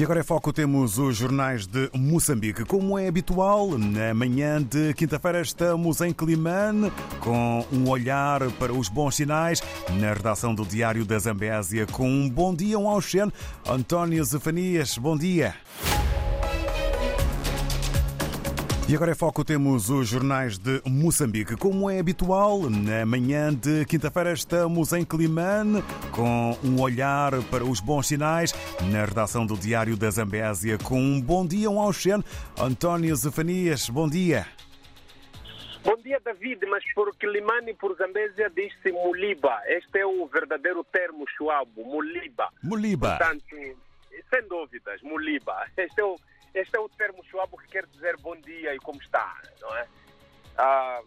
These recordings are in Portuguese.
E agora é foco, temos os jornais de Moçambique. Como é habitual, na manhã de quinta-feira estamos em Climane com um olhar para os bons sinais na redação do Diário da Zambésia com um bom dia, um Auxene. António Zefanias, bom dia. E agora é foco, temos os jornais de Moçambique. Como é habitual, na manhã de quinta-feira estamos em Climane com um olhar para os bons sinais na redação do Diário da Zambésia com um bom dia, um Auxene. António Zefanias, bom dia. Bom dia, David, mas por Quilimane e por Zambésia diz-se Muliba. Este é o verdadeiro termo chuabo, Muliba. Muliba. Portanto, sem dúvidas, Muliba. Este é o, este é o termo chuabo que quer dizer bom dia e como está, não é? Ah,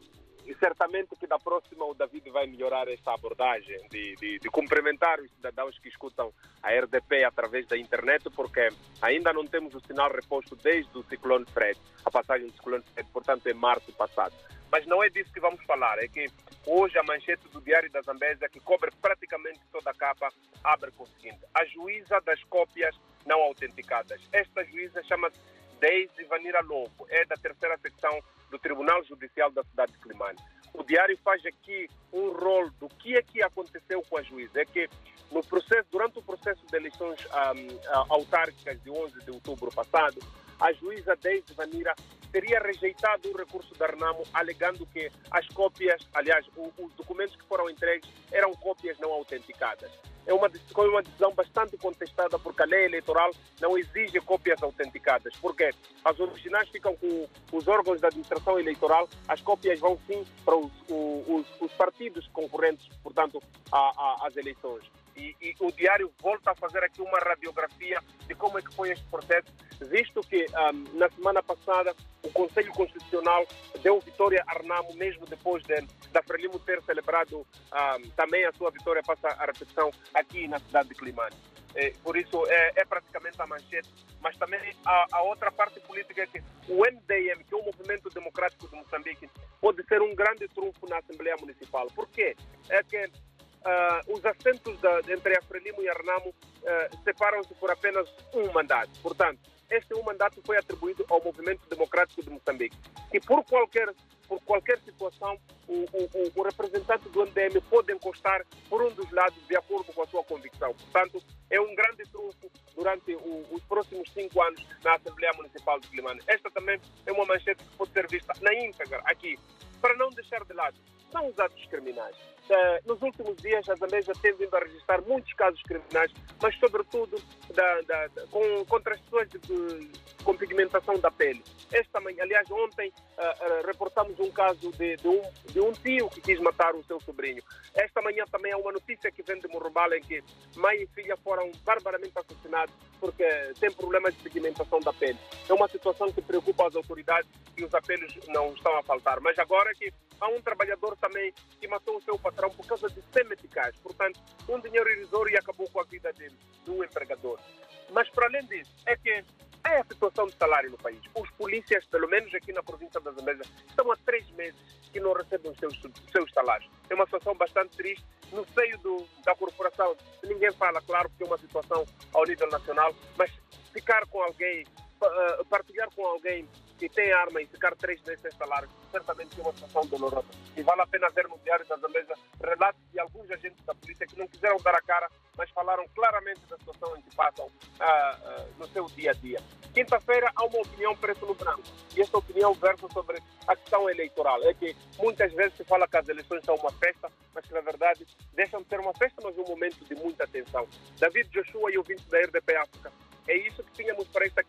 e certamente que da próxima o David vai melhorar esta abordagem de, de, de, cumprimentar os cidadãos que escutam a RDP através da internet, porque ainda não temos o sinal reposto desde o ciclone Fred, a passagem do ciclone Fred, portanto, em março passado. Mas não é disso que vamos falar, é que hoje a manchete do Diário da Zambésia, que cobre praticamente toda a capa, abre com o seguinte: a juíza das cópias não autenticadas. Esta juíza chama-se Deise Vanira Lobo, é da terceira secção do Tribunal Judicial da cidade de Climane. O diário faz aqui um rol do que é que aconteceu com a juíza. É que no processo, durante o processo de eleições um, autárquicas de 11 de outubro passado, a juíza Deise Vanira teria rejeitado o recurso da Renamo, alegando que as cópias, aliás, os documentos que foram entregues eram cópias não autenticadas. É uma, foi uma decisão bastante contestada porque a lei eleitoral não exige cópias autenticadas. Porque as originais ficam com os órgãos da administração eleitoral, as cópias vão sim para os, os, os partidos concorrentes, portanto, às eleições. E, e, o diário volta a fazer aqui uma radiografia de como é que foi este processo, visto que um, na semana passada o Conselho Constitucional deu vitória a Renamo, mesmo depois de, da Frelimo ter celebrado um, também a sua vitória, passa a repetição aqui na cidade de Climane. É, por isso é, é, praticamente a manchete, mas também a, a, outra parte política é que o MDM, que é o Movimento Democrático de Moçambique, pode ser um grande trunfo na Assembleia Municipal. Por quê? É que Uh, os assentos da, entre Frelimo e a Renamo uh, separam-se por apenas um mandato. Portanto, este um mandato foi atribuído ao Movimento Democrático de Moçambique. E por qualquer, por qualquer situação, o, o, o representante do MDM pode encostar por um dos lados de acordo com a sua convicção. Portanto, é um grande trunfo durante o, os próximos cinco anos na Assembleia Municipal de Climane. Esta também é uma manchete que pode ser vista na íntegra aqui, para não deixar de lado. São os atos criminais. Uh, nos últimos dias, a Zambésia tem vindo a registrar muitos casos criminais, mas, sobretudo, da, da, com, contra as pessoas de, de, com pigmentação da pele. Esta manhã, aliás, ontem, uh, reportamos um caso de, de, um, de um tio que quis matar o seu sobrinho. Esta manhã também há uma notícia que vem de Morrobala em que mãe e filha foram barbaramente assassinados porque têm problemas de pigmentação da pele. É uma situação que preocupa as autoridades e os apelos não estão a faltar. Mas agora que há um trabalhador também que matou o seu patrão por causa de semeticais. Portanto, um dinheiro irrisório e acabou com a vida de, do empregador. Mas, para além disso, é que é a situação de salário no país. Os polícias, pelo menos aqui na província da Zambésia, estão há três meses que não recebem os seus, seus salários. É uma situação bastante triste. No seio do, da corporação, ninguém fala, claro, porque é uma situação ao nível nacional, mas ficar com alguém, partilhar com alguém que tem arma e ficar três meses sem salário, certamente é uma situação dolorosa. E vale a pena ver no Diário da Zambésia relatos de alguns agentes da polícia que não quiseram dar a cara, mas falaram claramente da situação em que passam uh, uh, no seu dia a dia. Quinta-feira há uma opinião preto no branco. E esta opinião versa sobre a questão eleitoral. É que muitas vezes se fala que as eleições são uma festa, mas que na verdade deixam de ser uma festa, mas um momento de muita tensão. David Joshua e ouvintes da RDP África. É isso que tínhamos para esta